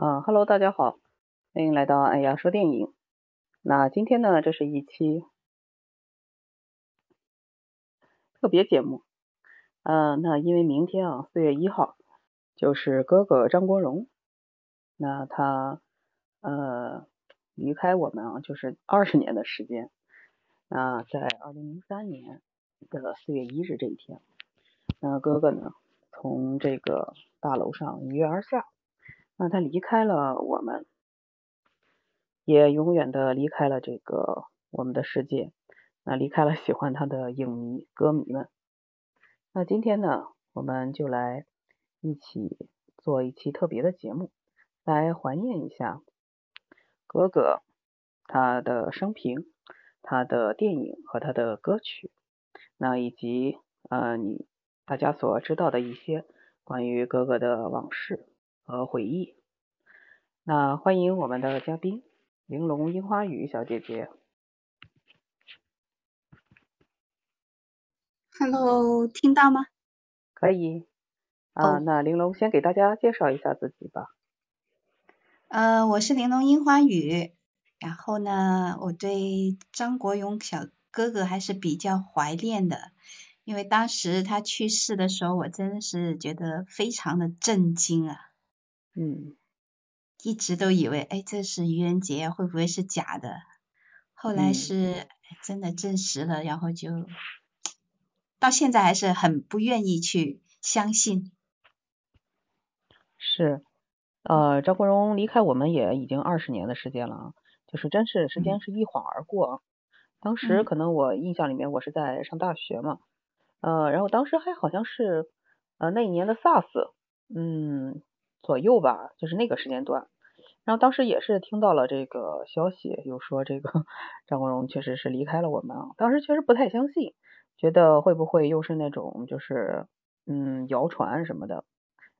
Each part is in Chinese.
啊哈喽，大家好，欢迎来到哎呀说电影。那今天呢，这是一期特别节目。嗯，那因为明天啊，四月一号就是哥哥张国荣，那他呃离开我们啊，就是二十年的时间。那在二零零三年的四月一日这一天，那哥哥呢从这个大楼上一跃而下。那他离开了我们，也永远的离开了这个我们的世界，那离开了喜欢他的影迷、歌迷们。那今天呢，我们就来一起做一期特别的节目，来怀念一下哥哥他的生平、他的电影和他的歌曲，那以及呃你大家所知道的一些关于哥哥的往事。和回忆。那欢迎我们的嘉宾玲珑樱花雨小姐姐。Hello，听到吗？可以。啊，那玲珑先给大家介绍一下自己吧。呃，我是玲珑樱花雨。然后呢，我对张国荣小哥哥还是比较怀念的，因为当时他去世的时候，我真的是觉得非常的震惊啊。嗯，一直都以为，哎，这是愚人节，会不会是假的？后来是真的证实了，然后就到现在还是很不愿意去相信。是，呃，张国荣离开我们也已经二十年的时间了啊，就是真是时间是一晃而过。当时可能我印象里面，我是在上大学嘛，呃，然后当时还好像是呃那一年的 SARS，嗯。左右吧，就是那个时间段。然后当时也是听到了这个消息，又说这个 张国荣确实是离开了我们啊。当时确实不太相信，觉得会不会又是那种就是嗯谣传什么的。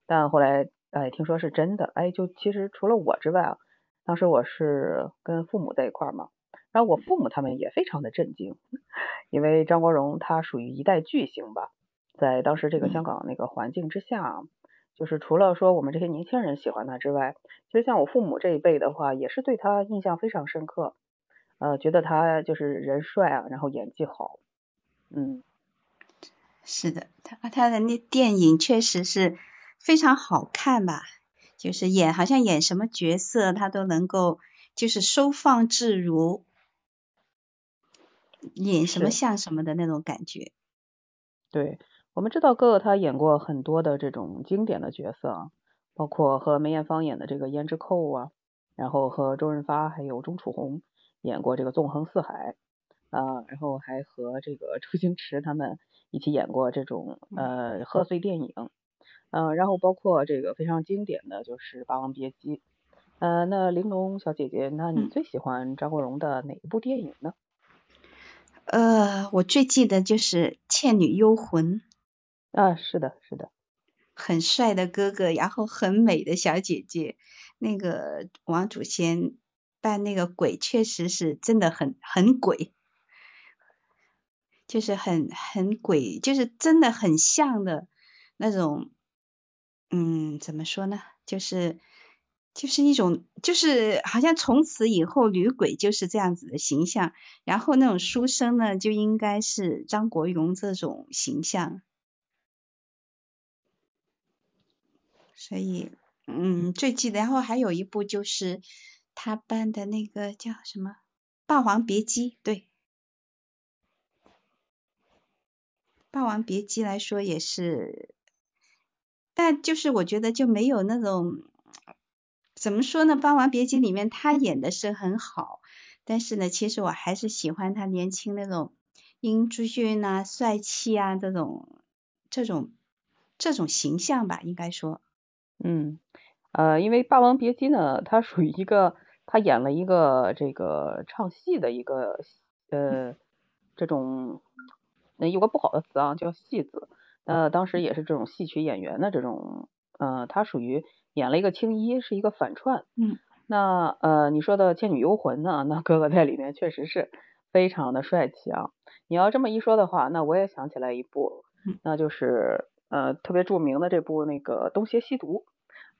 但后来哎听说是真的，哎就其实除了我之外啊，当时我是跟父母在一块儿嘛，然后我父母他们也非常的震惊，因为张国荣他属于一代巨星吧，在当时这个香港那个环境之下。就是除了说我们这些年轻人喜欢他之外，其实像我父母这一辈的话，也是对他印象非常深刻，呃，觉得他就是人帅啊，然后演技好，嗯，是的，他他的那电影确实是非常好看吧，就是演好像演什么角色他都能够就是收放自如，演什么像什么的那种感觉，对。我们知道哥哥他演过很多的这种经典的角色啊，包括和梅艳芳演的这个胭脂扣啊，然后和周润发还有钟楚红演过这个纵横四海啊，然后还和这个周星驰他们一起演过这种呃贺岁电影，嗯，然后包括这个非常经典的就是霸王别姬，呃，那玲珑小姐姐，那你最喜欢张国荣的哪一部电影呢？呃，我最记得就是《倩女幽魂》。啊，是的，是的，很帅的哥哥，然后很美的小姐姐，那个王祖贤扮那个鬼，确实是真的很很鬼，就是很很鬼，就是真的很像的那种，嗯，怎么说呢？就是就是一种，就是好像从此以后女鬼就是这样子的形象，然后那种书生呢，就应该是张国荣这种形象。所以，嗯，最记得，然后还有一部就是他扮的那个叫什么《霸王别姬》，对，《霸王别姬》来说也是，但就是我觉得就没有那种，怎么说呢，《霸王别姬》里面他演的是很好，但是呢，其实我还是喜欢他年轻那种英俊啊、帅气啊这种这种这种形象吧，应该说。嗯，呃，因为《霸王别姬》呢，它属于一个，他演了一个这个唱戏的一个呃这种，有个不好的词啊，叫戏子。呃，当时也是这种戏曲演员的这种，呃，他属于演了一个青衣，是一个反串。嗯。那呃，你说的《倩女幽魂》呢？那哥哥在里面确实是非常的帅气啊。你要这么一说的话，那我也想起来一部，那就是。呃，特别著名的这部那个《东邪西毒》，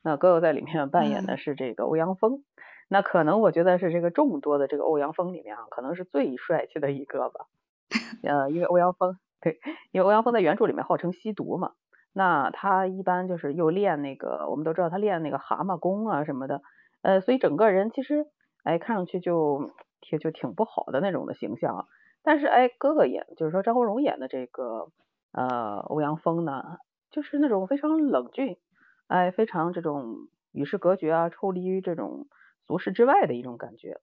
那哥哥在里面扮演的是这个欧阳锋，那可能我觉得是这个众多的这个欧阳锋里面啊，可能是最帅气的一个吧。呃，因为欧阳锋对，因为欧阳锋在原著里面号称吸毒嘛，那他一般就是又练那个，我们都知道他练那个蛤蟆功啊什么的，呃，所以整个人其实哎看上去就挺就挺不好的那种的形象。但是哎，哥哥演就是说张国荣演的这个呃欧阳锋呢，就是那种非常冷峻，哎，非常这种与世隔绝啊，抽离于这种俗世之外的一种感觉。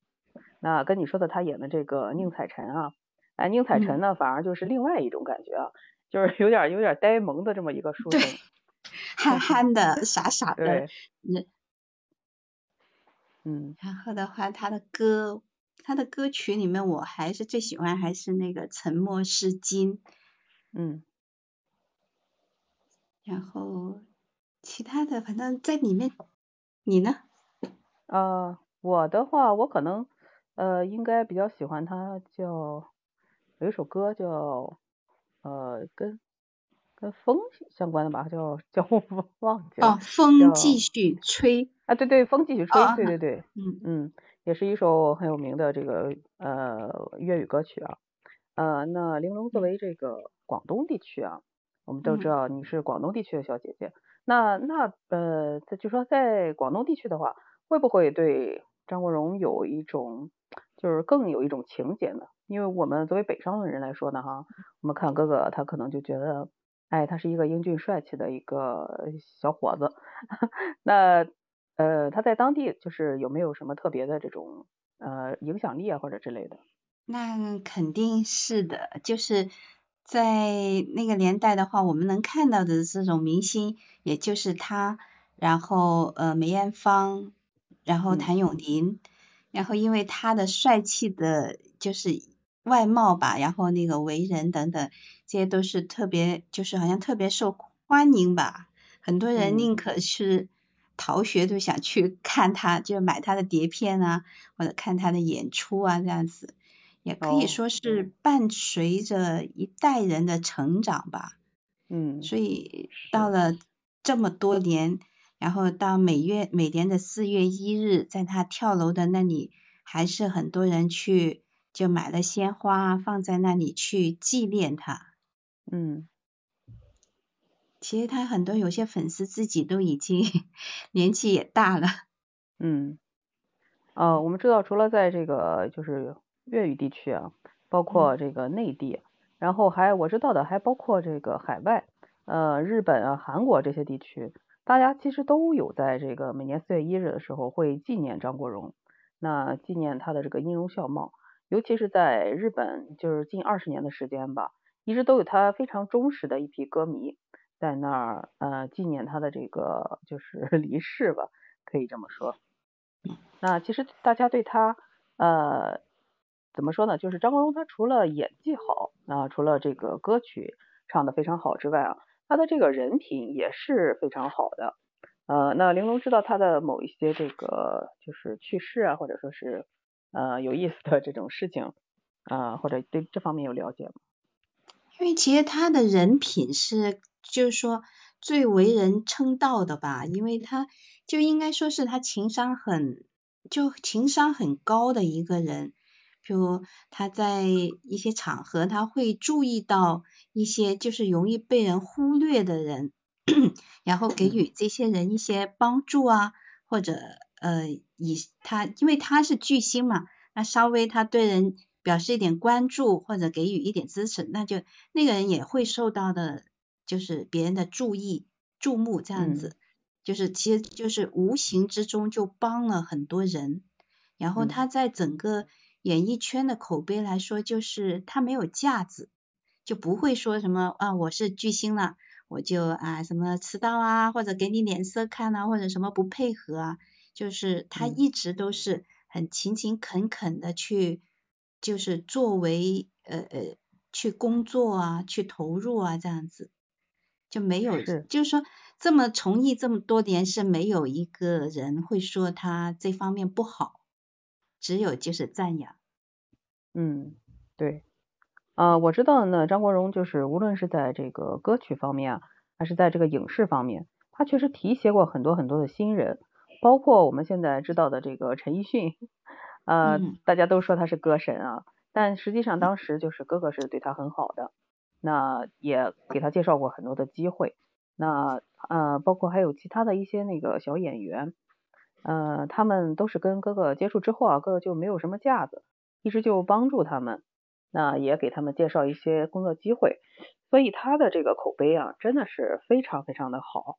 那跟你说的他演的这个宁采臣啊，哎，宁采臣呢反而就是另外一种感觉啊，就是有点有点呆萌的这么一个书生，憨憨的傻傻 的，嗯，然后的话他的歌。他的歌曲里面，我还是最喜欢还是那个《沉默是金》，嗯，然后其他的反正在里面，你呢？呃，我的话，我可能呃应该比较喜欢他叫有一首歌叫呃跟跟风相关的吧，叫叫我忘记了。哦，风继续吹。啊，对对，风继续吹，对对对，嗯嗯。也是一首很有名的这个呃粤语歌曲啊，呃，那玲珑作为这个广东地区啊，我们都知道你是广东地区的小姐姐，那那呃，就说在广东地区的话，会不会对张国荣有一种就是更有一种情结呢？因为我们作为北上的人来说呢，哈，我们看哥哥他可能就觉得，哎，他是一个英俊帅气的一个小伙子，那。呃，他在当地就是有没有什么特别的这种呃影响力啊或者之类的？那肯定是的，就是在那个年代的话，我们能看到的这种明星，也就是他，然后呃梅艳芳，然后谭咏麟，然后因为他的帅气的，就是外貌吧，然后那个为人等等，这些都是特别，就是好像特别受欢迎吧，很多人宁可是。逃学都想去看他，就买他的碟片啊，或者看他的演出啊，这样子，也可以说是伴随着一代人的成长吧。嗯。所以到了这么多年，然后到每月每年的四月一日，在他跳楼的那里，还是很多人去就买了鲜花放在那里去纪念他。嗯。其实他很多有些粉丝自己都已经 年纪也大了。嗯，呃，我们知道除了在这个就是粤语地区啊，包括这个内地，然后还我知道的还包括这个海外，呃，日本啊、韩国这些地区，大家其实都有在这个每年四月一日的时候会纪念张国荣，那纪念他的这个音容笑貌，尤其是在日本，就是近二十年的时间吧，一直都有他非常忠实的一批歌迷。在那儿呃纪念他的这个就是 离世吧，可以这么说。那其实大家对他呃怎么说呢？就是张国荣他除了演技好啊，除了这个歌曲唱的非常好之外啊，他的这个人品也是非常好的。呃，那玲珑知道他的某一些这个就是去世啊，或者说是呃有意思的这种事情啊，或者对这方面有了解吗？因为其实他的人品是。就是说最为人称道的吧，因为他就应该说是他情商很就情商很高的一个人，比如他在一些场合他会注意到一些就是容易被人忽略的人，然后给予这些人一些帮助啊，或者呃以他因为他是巨星嘛，那稍微他对人表示一点关注或者给予一点支持，那就那个人也会受到的。就是别人的注意、注目这样子，就是其实就是无形之中就帮了很多人。然后他在整个演艺圈的口碑来说，就是他没有架子，就不会说什么啊我是巨星了，我就啊什么迟到啊，或者给你脸色看啊，或者什么不配合啊，就是他一直都是很勤勤恳恳的去，就是作为呃呃去工作啊，去投入啊这样子。就没有，就是说这么从艺这么多年是没有一个人会说他这方面不好，只有就是赞扬。嗯，对，啊，我知道呢，张国荣就是无论是在这个歌曲方面啊，还是在这个影视方面，他确实提携过很多很多的新人，包括我们现在知道的这个陈奕迅，呃，大家都说他是歌神啊，但实际上当时就是哥哥是对他很好的，那也给他介绍过很多的机会，那呃，包括还有其他的一些那个小演员，呃，他们都是跟哥哥接触之后啊，哥哥就没有什么架子，一直就帮助他们，那也给他们介绍一些工作机会，所以他的这个口碑啊，真的是非常非常的好。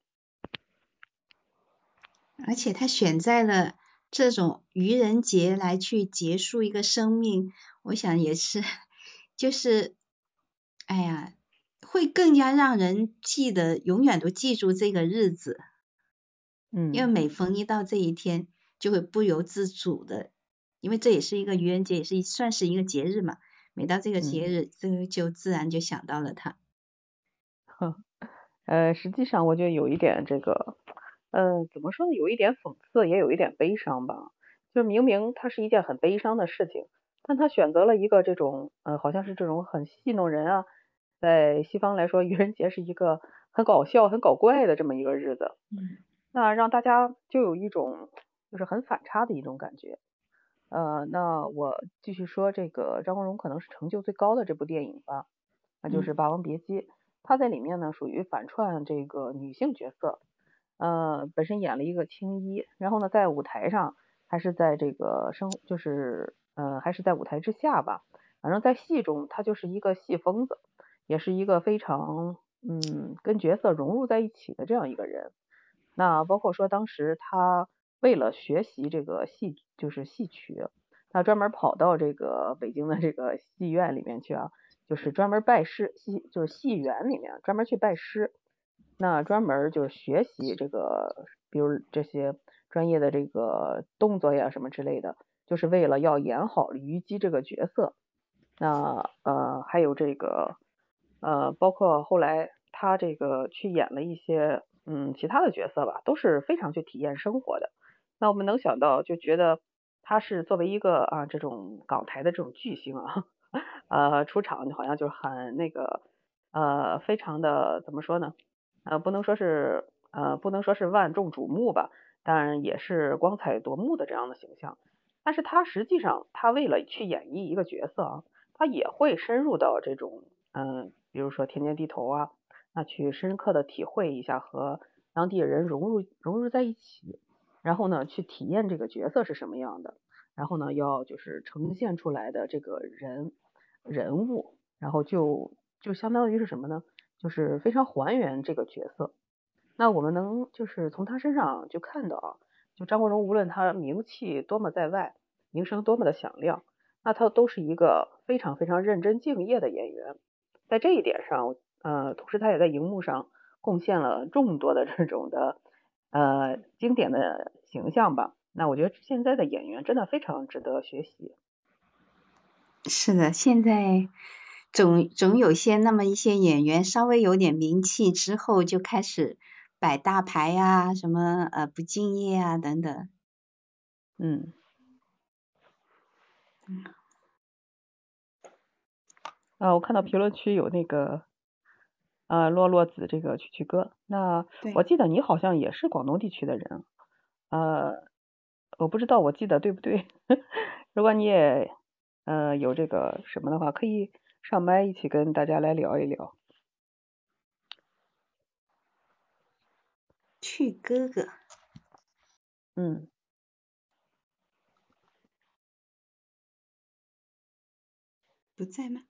而且他选在了这种愚人节来去结束一个生命，我想也是，就是，哎呀，会更加让人记得，永远都记住这个日子。嗯。因为每逢一到这一天，就会不由自主的，因为这也是一个愚人节，也是算是一个节日嘛。每到这个节日，这个就自然就想到了他。哼，呃，实际上我觉得有一点这个。呃，怎么说呢？有一点讽刺，也有一点悲伤吧。就明明它是一件很悲伤的事情，但他选择了一个这种，呃，好像是这种很戏弄人啊。在西方来说，愚人节是一个很搞笑、很搞怪的这么一个日子。嗯。那让大家就有一种就是很反差的一种感觉。呃，那我继续说这个张国荣可能是成就最高的这部电影吧，那就是《霸王别姬》。他在里面呢属于反串这个女性角色。呃，本身演了一个青衣，然后呢，在舞台上还是在这个生，就是呃，还是在舞台之下吧。反正，在戏中他就是一个戏疯子，也是一个非常嗯跟角色融入在一起的这样一个人。那包括说当时他为了学习这个戏，就是戏曲，他专门跑到这个北京的这个戏院里面去啊，就是专门拜师，戏就是戏园里面专门去拜师。那专门就是学习这个，比如这些专业的这个动作呀什么之类的，就是为了要演好虞姬这个角色。那呃还有这个呃，包括后来他这个去演了一些嗯其他的角色吧，都是非常去体验生活的。那我们能想到，就觉得他是作为一个啊这种港台的这种巨星啊，呃出场好像就很那个呃非常的怎么说呢？呃，不能说是呃，不能说是万众瞩目吧，但也是光彩夺目的这样的形象。但是他实际上，他为了去演绎一个角色啊，他也会深入到这种嗯，比如说田间地头啊，那去深刻的体会一下和当地人融入融入在一起，然后呢，去体验这个角色是什么样的，然后呢，要就是呈现出来的这个人人物，然后就就相当于是什么呢？就是非常还原这个角色，那我们能就是从他身上就看到啊，就张国荣无论他名气多么在外，名声多么的响亮，那他都是一个非常非常认真敬业的演员，在这一点上，呃，同时他也在荧幕上贡献了众多的这种的呃经典的形象吧。那我觉得现在的演员真的非常值得学习。是的，现在。总总有些那么一些演员稍微有点名气之后就开始摆大牌呀，什么呃不敬业啊等等。嗯。啊，我看到评论区有那个啊洛洛子这个曲曲哥，那我记得你好像也是广东地区的人，呃，我不知道我记得对不对，如果你也呃有这个什么的话，可以。上麦一起跟大家来聊一聊。去哥哥。嗯。不在吗？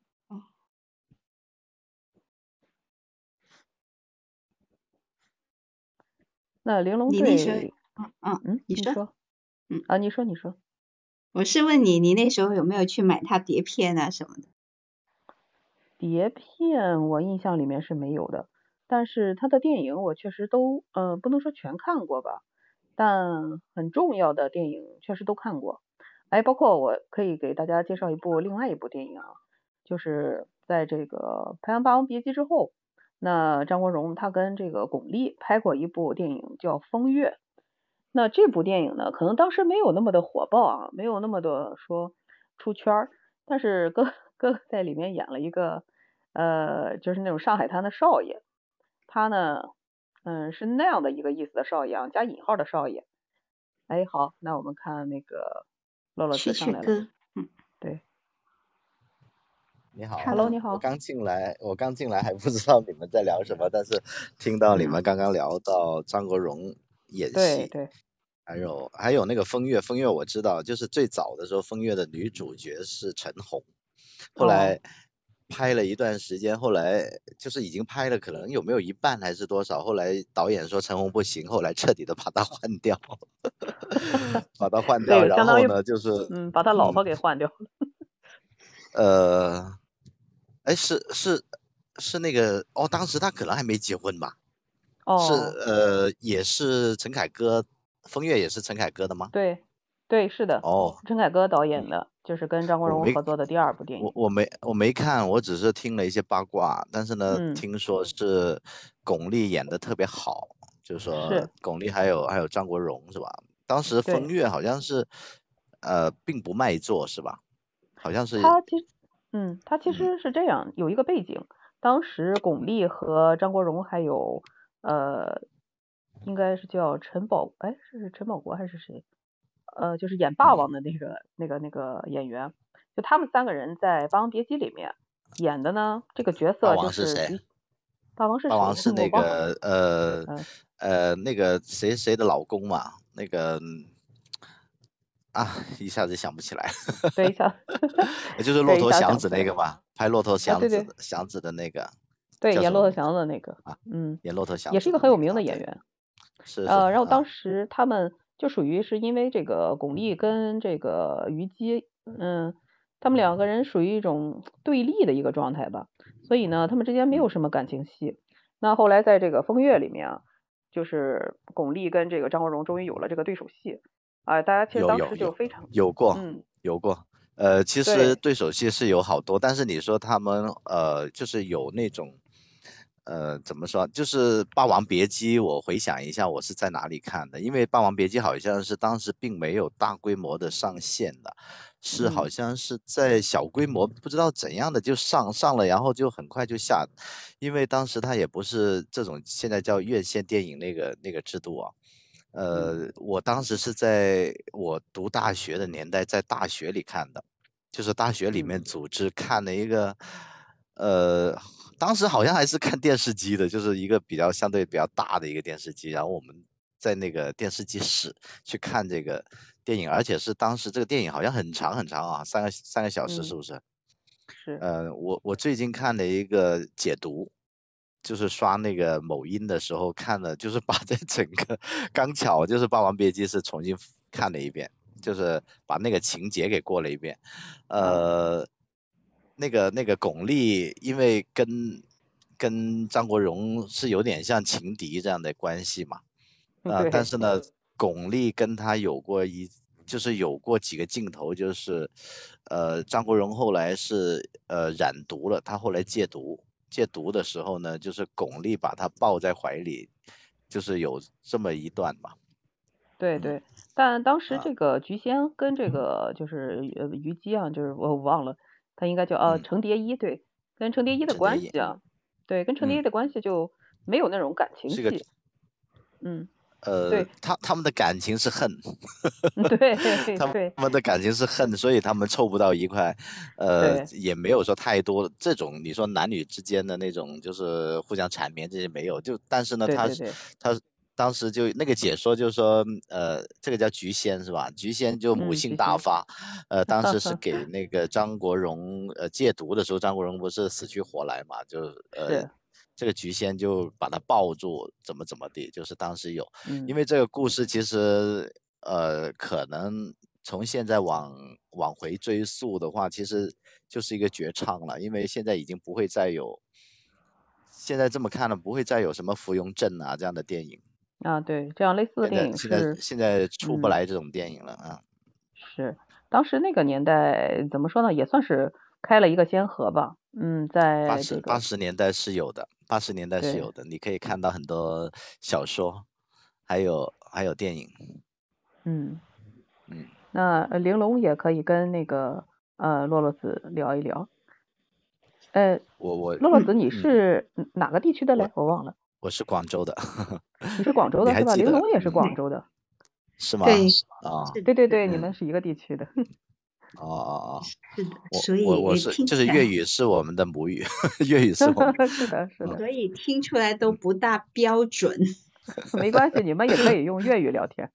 那玲珑队。嗯嗯嗯，你说。嗯啊，你说你说。我是问你，你那时候有没有去买他碟片啊什么的？碟片我印象里面是没有的，但是他的电影我确实都呃不能说全看过吧，但很重要的电影确实都看过。哎，包括我可以给大家介绍一部另外一部电影啊，就是在这个拍完《霸王别姬》之后，那张国荣他跟这个巩俐拍过一部电影叫《风月》。那这部电影呢，可能当时没有那么的火爆啊，没有那么的说出圈儿，但是哥哥在里面演了一个。呃，就是那种上海滩的少爷，他呢，嗯，是那样的一个意思的少爷，啊，加引号的少爷。哎，好，那我们看那个洛洛斯上来了。嗯，对。你好，Hello，你好。我刚进来，我刚进来还不知道你们在聊什么，但是听到你们刚刚聊到张国荣演戏，对对。还有还有那个风月，风月我知道，就是最早的时候，风月的女主角是陈红，后来拍了一段时间，后来就是已经拍了，可能有没有一半还是多少？后来导演说陈红不行，后来彻底的把她换掉，把她换掉，然后呢就是嗯，把他老婆给换掉了。呃，哎，是是是那个哦，当时他可能还没结婚吧？哦，是呃，也是陈凯歌。风月也是陈凯歌的吗？对，对，是的。哦，陈凯歌导演的，就是跟张国荣合作的第二部电影。我我没我没看，我只是听了一些八卦。但是呢，听说是巩俐演的特别好，就是说巩俐还有还有张国荣是吧？当时风月好像是呃并不卖座是吧？好像是。他其实嗯，他其实是这样，有一个背景，当时巩俐和张国荣还有呃。应该是叫陈宝，哎，是陈宝国还是谁？呃，就是演霸王的那个、那个、那个演员，就他们三个人在《霸王别姬》里面演的呢，这个角色就是。霸王是谁？霸王是那个呃呃那个谁谁的老公嘛？那个啊，一下子想不起来。等一下。就是骆驼祥子那个嘛，拍骆驼祥子祥子的那个。对，演骆驼祥子那个啊，嗯，演骆驼祥也是一个很有名的演员。是呃，然后当时他们就属于是因为这个巩俐跟这个虞姬，嗯，他们两个人属于一种对立的一个状态吧，所以呢，他们之间没有什么感情戏。那后来在这个《风月》里面啊，就是巩俐跟这个张国荣终于有了这个对手戏，啊，大家其实当时就非常有过，嗯，有过，呃，其实对手戏是有好多，但是你说他们呃，就是有那种。呃，怎么说？就是《霸王别姬》，我回想一下，我是在哪里看的？因为《霸王别姬》好像是当时并没有大规模的上线的，是好像是在小规模，不知道怎样的就上上了，然后就很快就下。因为当时它也不是这种现在叫院线电影那个那个制度啊。呃，我当时是在我读大学的年代，在大学里看的，就是大学里面组织看的一个，呃。当时好像还是看电视机的，就是一个比较相对比较大的一个电视机，然后我们在那个电视机室去看这个电影，而且是当时这个电影好像很长很长啊，三个三个小时是不是？是。呃，我我最近看了一个解读，就是刷那个某音的时候看的，就是把这整个刚巧就是《霸王别姬》是重新看了一遍，就是把那个情节给过了一遍，呃。那个那个巩俐，因为跟跟张国荣是有点像情敌这样的关系嘛，啊，但是呢，巩俐跟他有过一，就是有过几个镜头，就是，呃，张国荣后来是呃染毒了，他后来戒毒，戒毒的时候呢，就是巩俐把他抱在怀里，就是有这么一段嘛。对对，但当时这个菊仙跟这个就是呃虞姬啊，就是我忘了。他应该叫啊程蝶衣，对，跟程蝶衣的关系啊，对，跟程蝶衣的关系就没有那种感情戏，嗯，呃，对，他他们的感情是恨，对，他们的感情是恨，所以他们凑不到一块，呃，也没有说太多这种你说男女之间的那种就是互相缠绵这些没有，就但是呢，他是他。当时就那个解说就说，呃，这个叫菊仙是吧？菊仙就母性大发，呃，当时是 给那个张国荣呃戒毒的时候，张国荣不是死去活来嘛，就呃，这个菊仙就把他抱住，怎么怎么地，就是当时有，因为这个故事其实呃，可能从现在往往回追溯的话，其实就是一个绝唱了，因为现在已经不会再有，现在这么看了，不会再有什么芙蓉镇啊这样的电影。啊，对，这样类似的电影是现在现在出不来这种电影了啊。是，当时那个年代怎么说呢，也算是开了一个先河吧。嗯，在八十八十年代是有的，八十年代是有的，你可以看到很多小说，还有还有电影。嗯嗯，那玲珑也可以跟那个呃洛洛子聊一聊。呃，我我洛洛子，你是哪个地区的嘞？我忘了。我是广州的。你是广州的是吧？玲珑也是广州的。是吗？对啊，对对对，你们是一个地区的。哦哦哦。是的，所以我我是就是粤语是我们的母语，粤语是我们。是的，是的。所以听出来都不大标准。没关系，你们也可以用粤语聊天。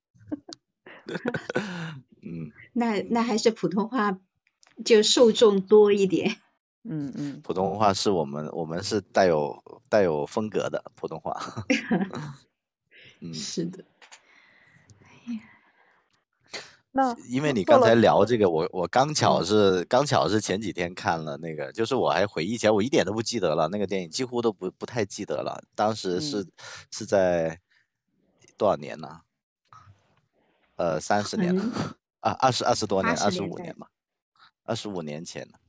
嗯。那那还是普通话就受众多一点。嗯嗯。普通话是我们我们是带有带有风格的普通话。嗯，是的。那因为你刚才聊这个，我我刚巧是刚巧是前几天看了那个，就是我还回忆起来，我一点都不记得了，那个电影几乎都不不太记得了。当时是是在多少年呢？呃，三十年了啊，二十二十多年，二十五年吧，二十五年前了。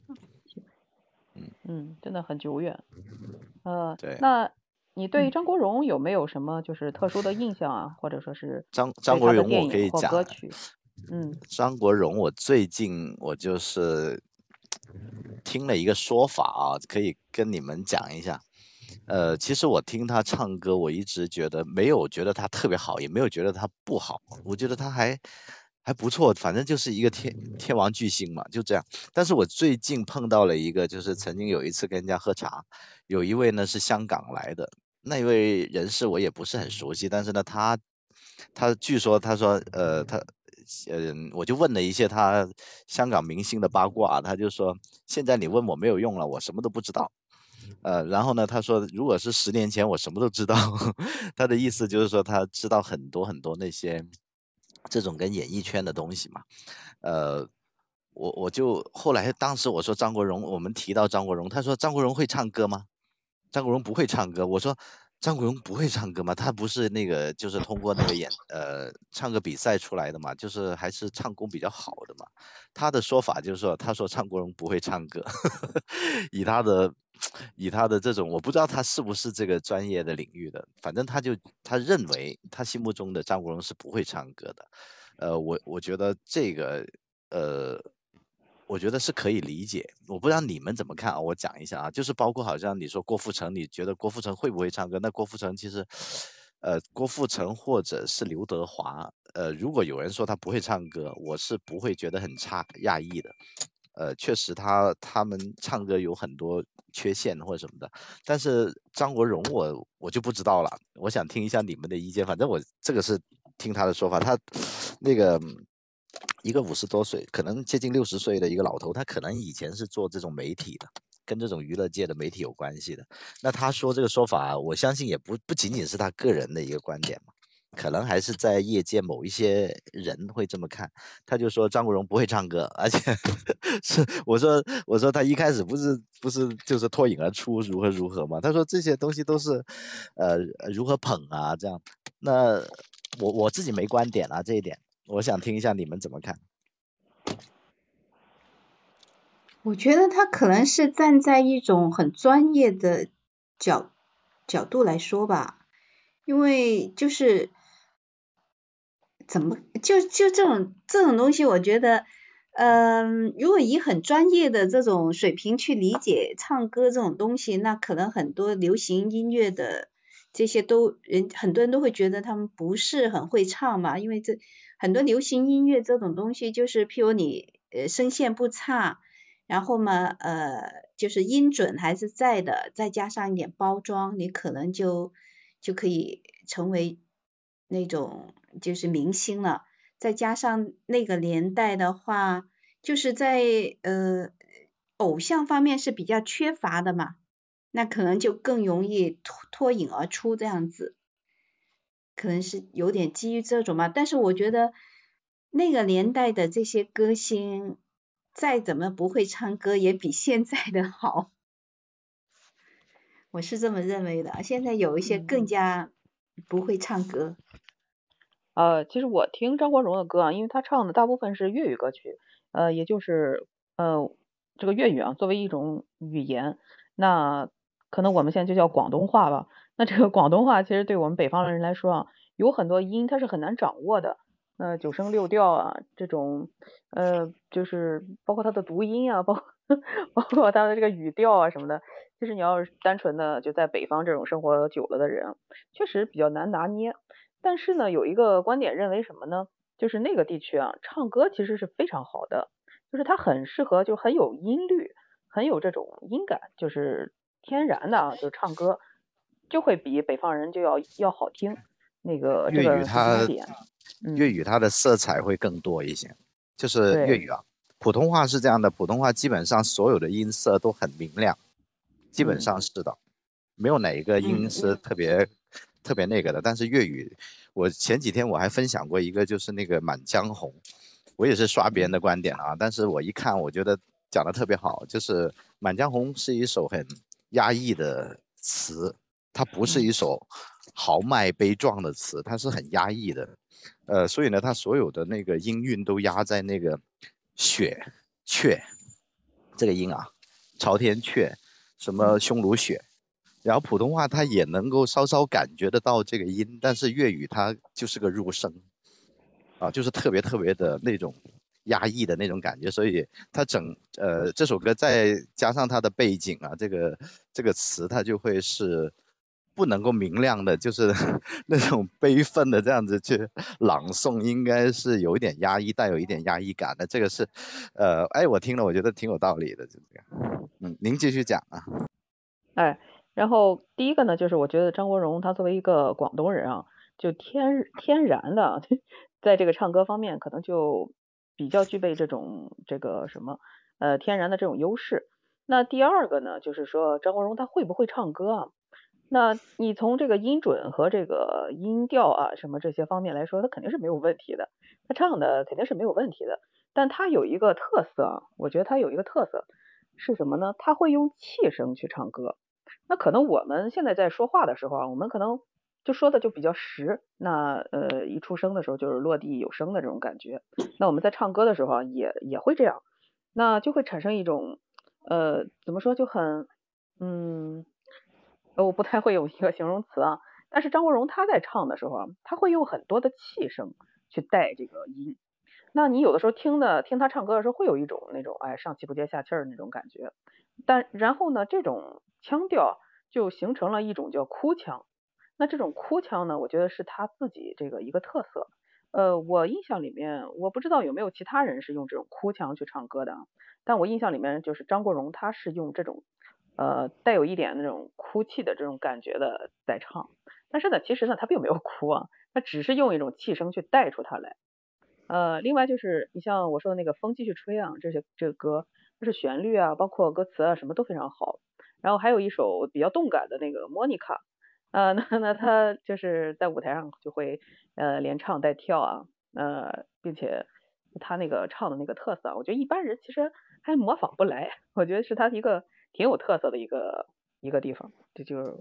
嗯嗯，真的很久远。呃，对。那你对张国荣有没有什么就是特殊的印象啊？或者说是张张国荣，我可以讲。嗯，张国荣，我最近我就是听了一个说法啊，可以跟你们讲一下。呃，其实我听他唱歌，我一直觉得没有觉得他特别好，也没有觉得他不好，我觉得他还还不错，反正就是一个天天王巨星嘛，就这样。但是我最近碰到了一个，就是曾经有一次跟人家喝茶，有一位呢是香港来的，那一位人士我也不是很熟悉，但是呢，他他据说他说，呃，他。嗯，我就问了一些他香港明星的八卦，他就说现在你问我没有用了，我什么都不知道。呃，然后呢，他说如果是十年前，我什么都知道。他的意思就是说他知道很多很多那些这种跟演艺圈的东西嘛。呃，我我就后来当时我说张国荣，我们提到张国荣，他说张国荣会唱歌吗？张国荣不会唱歌。我说。张国荣不会唱歌吗？他不是那个，就是通过那个演呃唱歌比赛出来的嘛，就是还是唱功比较好的嘛。他的说法就是说，他说张国荣不会唱歌，以他的以他的这种，我不知道他是不是这个专业的领域的，反正他就他认为他心目中的张国荣是不会唱歌的。呃，我我觉得这个呃。我觉得是可以理解，我不知道你们怎么看啊？我讲一下啊，就是包括好像你说郭富城，你觉得郭富城会不会唱歌？那郭富城其实，呃，郭富城或者是刘德华，呃，如果有人说他不会唱歌，我是不会觉得很差讶异的。呃，确实他他们唱歌有很多缺陷或者什么的，但是张国荣我我就不知道了，我想听一下你们的意见。反正我这个是听他的说法，他那个。一个五十多岁，可能接近六十岁的一个老头，他可能以前是做这种媒体的，跟这种娱乐界的媒体有关系的。那他说这个说法，我相信也不不仅仅是他个人的一个观点嘛，可能还是在业界某一些人会这么看。他就说张国荣不会唱歌，而且 是我说我说他一开始不是不是就是脱颖而出如何如何嘛？他说这些东西都是呃如何捧啊这样。那我我自己没观点啊这一点。我想听一下你们怎么看。我觉得他可能是站在一种很专业的角角度来说吧，因为就是怎么就就这种这种东西，我觉得，嗯，如果以很专业的这种水平去理解唱歌这种东西，那可能很多流行音乐的这些都人很多人都会觉得他们不是很会唱嘛，因为这。很多流行音乐这种东西，就是譬如你呃声线不差，然后嘛呃就是音准还是在的，再加上一点包装，你可能就就可以成为那种就是明星了。再加上那个年代的话，就是在呃偶像方面是比较缺乏的嘛，那可能就更容易脱脱颖而出这样子。可能是有点基于这种嘛，但是我觉得那个年代的这些歌星再怎么不会唱歌，也比现在的好，我是这么认为的。现在有一些更加不会唱歌。呃，其实我听张国荣的歌啊，因为他唱的大部分是粤语歌曲，呃，也就是呃这个粤语啊作为一种语言，那可能我们现在就叫广东话吧。那这个广东话其实对我们北方的人来说啊，有很多音它是很难掌握的。那九声六调啊，这种呃，就是包括它的读音啊，包包括它的这个语调啊什么的，其实你要是单纯的就在北方这种生活久了的人，确实比较难拿捏。但是呢，有一个观点认为什么呢？就是那个地区啊，唱歌其实是非常好的，就是它很适合，就很有音律，很有这种音感，就是天然的啊，就唱歌就会比北方人就要要好听。那个粤语它。粤语它的色彩会更多一些，就是粤语啊。普通话是这样的，普通话基本上所有的音色都很明亮，基本上是的，没有哪一个音是特别特别那个的。但是粤语，我前几天我还分享过一个，就是那个《满江红》，我也是刷别人的观点啊，但是我一看，我觉得讲的特别好，就是《满江红》是一首很压抑的词，它不是一首豪迈悲壮的词，它是很压抑的。呃，所以呢，它所有的那个音韵都压在那个雪雀这个音啊，朝天阙，什么匈奴雪，然后普通话它也能够稍稍感觉得到这个音，但是粤语它就是个入声，啊，就是特别特别的那种压抑的那种感觉，所以它整呃这首歌再加上它的背景啊，这个这个词它就会是。不能够明亮的，就是 那种悲愤的这样子去朗诵，应该是有一点压抑，带有一点压抑感的。这个是，呃，哎，我听了，我觉得挺有道理的，就这样。嗯，您继续讲啊。哎，然后第一个呢，就是我觉得张国荣他作为一个广东人啊，就天天然的，在这个唱歌方面，可能就比较具备这种这个什么呃天然的这种优势。那第二个呢，就是说张国荣他会不会唱歌啊？那你从这个音准和这个音调啊什么这些方面来说，他肯定是没有问题的，他唱的肯定是没有问题的。但他有一个特色，我觉得他有一个特色是什么呢？他会用气声去唱歌。那可能我们现在在说话的时候啊，我们可能就说的就比较实，那呃一出声的时候就是落地有声的这种感觉。那我们在唱歌的时候也也会这样，那就会产生一种呃怎么说就很嗯。呃，我不太会有一个形容词啊，但是张国荣他在唱的时候，他会用很多的气声去带这个音。那你有的时候听的听他唱歌的时候，会有一种那种哎上气不接下气儿那种感觉。但然后呢，这种腔调就形成了一种叫哭腔。那这种哭腔呢，我觉得是他自己这个一个特色。呃，我印象里面我不知道有没有其他人是用这种哭腔去唱歌的，但我印象里面就是张国荣他是用这种。呃，带有一点那种哭泣的这种感觉的在唱，但是呢，其实呢，他并没有哭啊，他只是用一种气声去带出它来。呃，另外就是你像我说的那个风继续吹啊，这些这个歌，它是旋律啊，包括歌词啊，什么都非常好。然后还有一首比较动感的那个莫妮卡，啊，那那他就是在舞台上就会呃连唱带跳啊，呃，并且他那个唱的那个特色，我觉得一般人其实还模仿不来，我觉得是他一个。挺有特色的一个一个地方，这就是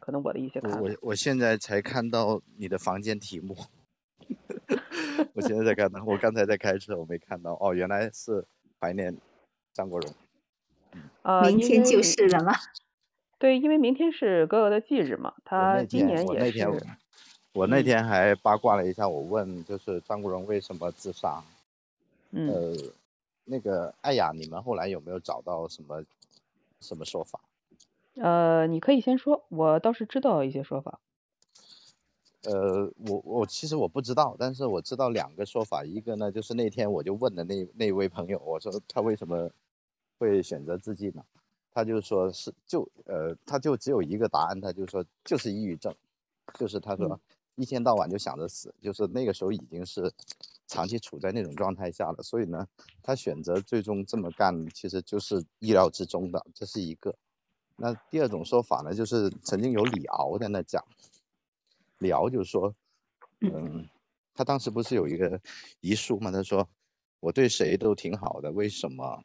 可能我的一些看法。我我现在才看到你的房间题目，我现在在看到，我刚才在开车，我没看到。哦，原来是怀念张国荣。啊，明天就是了吗？对，因为明天是哥哥的忌日嘛，他今年也是。我那天还八卦了一下，我问就是张国荣为什么自杀？嗯。呃，那个艾雅，你们后来有没有找到什么？什么说法？呃，你可以先说，我倒是知道一些说法。呃，我我其实我不知道，但是我知道两个说法。一个呢，就是那天我就问的那那位朋友，我说他为什么会选择自尽呢？他就说是就呃，他就只有一个答案，他就说就是抑郁症，就是他说一天到晚就想着死，就是那个时候已经是长期处在那种状态下了，所以呢。他选择最终这么干，其实就是意料之中的，这是一个。那第二种说法呢，就是曾经有李敖在那讲，李敖就说，嗯，他当时不是有一个遗书嘛？他说我对谁都挺好的，为什么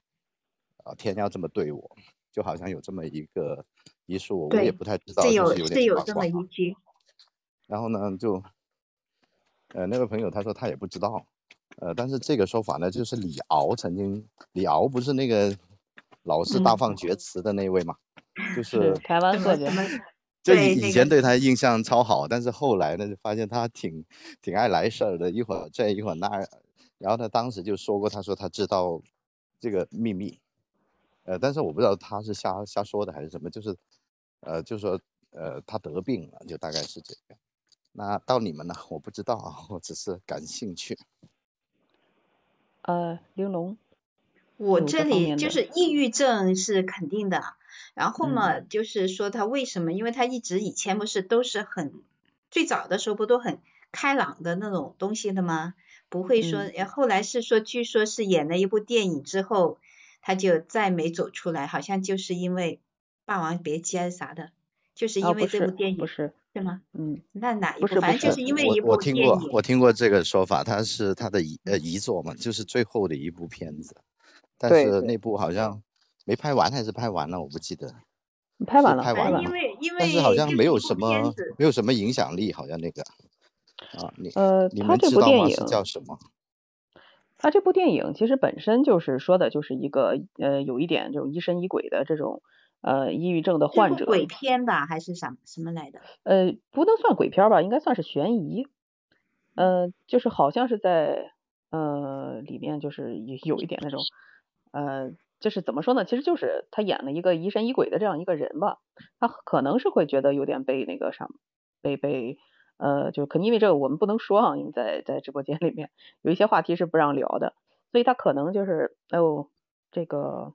啊天要这么对我？就好像有这么一个遗书，我也不太知道，是有是有这么一句。然后呢，就呃那位朋友他说他也不知道。呃，但是这个说法呢，就是李敖曾经，李敖不是那个老是大放厥词的那位嘛，就是台湾作家，就以以前对他印象超好，但是后来呢，就发现他挺挺爱来事儿的，一会儿这一会儿那儿。然后他当时就说过，他说他知道这个秘密，呃，但是我不知道他是瞎瞎说的还是什么，就是呃，就说呃他得病了，就大概是这个。那到你们呢？我不知道啊，我只是感兴趣。呃，玲珑，我这里就是抑郁症是肯定的。然后嘛，就是说他为什么？因为他一直以前不是都是很最早的时候不都很开朗的那种东西的吗？不会说，后来是说，据说是演了一部电影之后，他就再没走出来，好像就是因为《霸王别姬》还是啥的，就是因为这部电影，不是，是吗？嗯，那哪一部？反正就是因为一部我听过，我听过这个说法，他是他的遗呃遗作嘛，就是最后的一部片子，但是那部好像。没拍完还是拍完了？我不记得。拍完了，拍完了。因为因为但是好像没有什么没有什么影响力，好像那个啊，你呃，他这部电影叫什么？他这部电影其实本身就是说的，就是一个呃，有一点这种疑神疑鬼的这种呃抑郁症的患者。鬼片吧，还是啥什么来的？呃，不能算鬼片吧，应该算是悬疑。呃，就是好像是在呃里面就是有有一点那种呃。就是怎么说呢？其实就是他演了一个疑神疑鬼的这样一个人吧，他可能是会觉得有点被那个啥，被被呃，就可能因为这个我们不能说啊，因为在在直播间里面 有一些话题是不让聊的，所以他可能就是哦，这个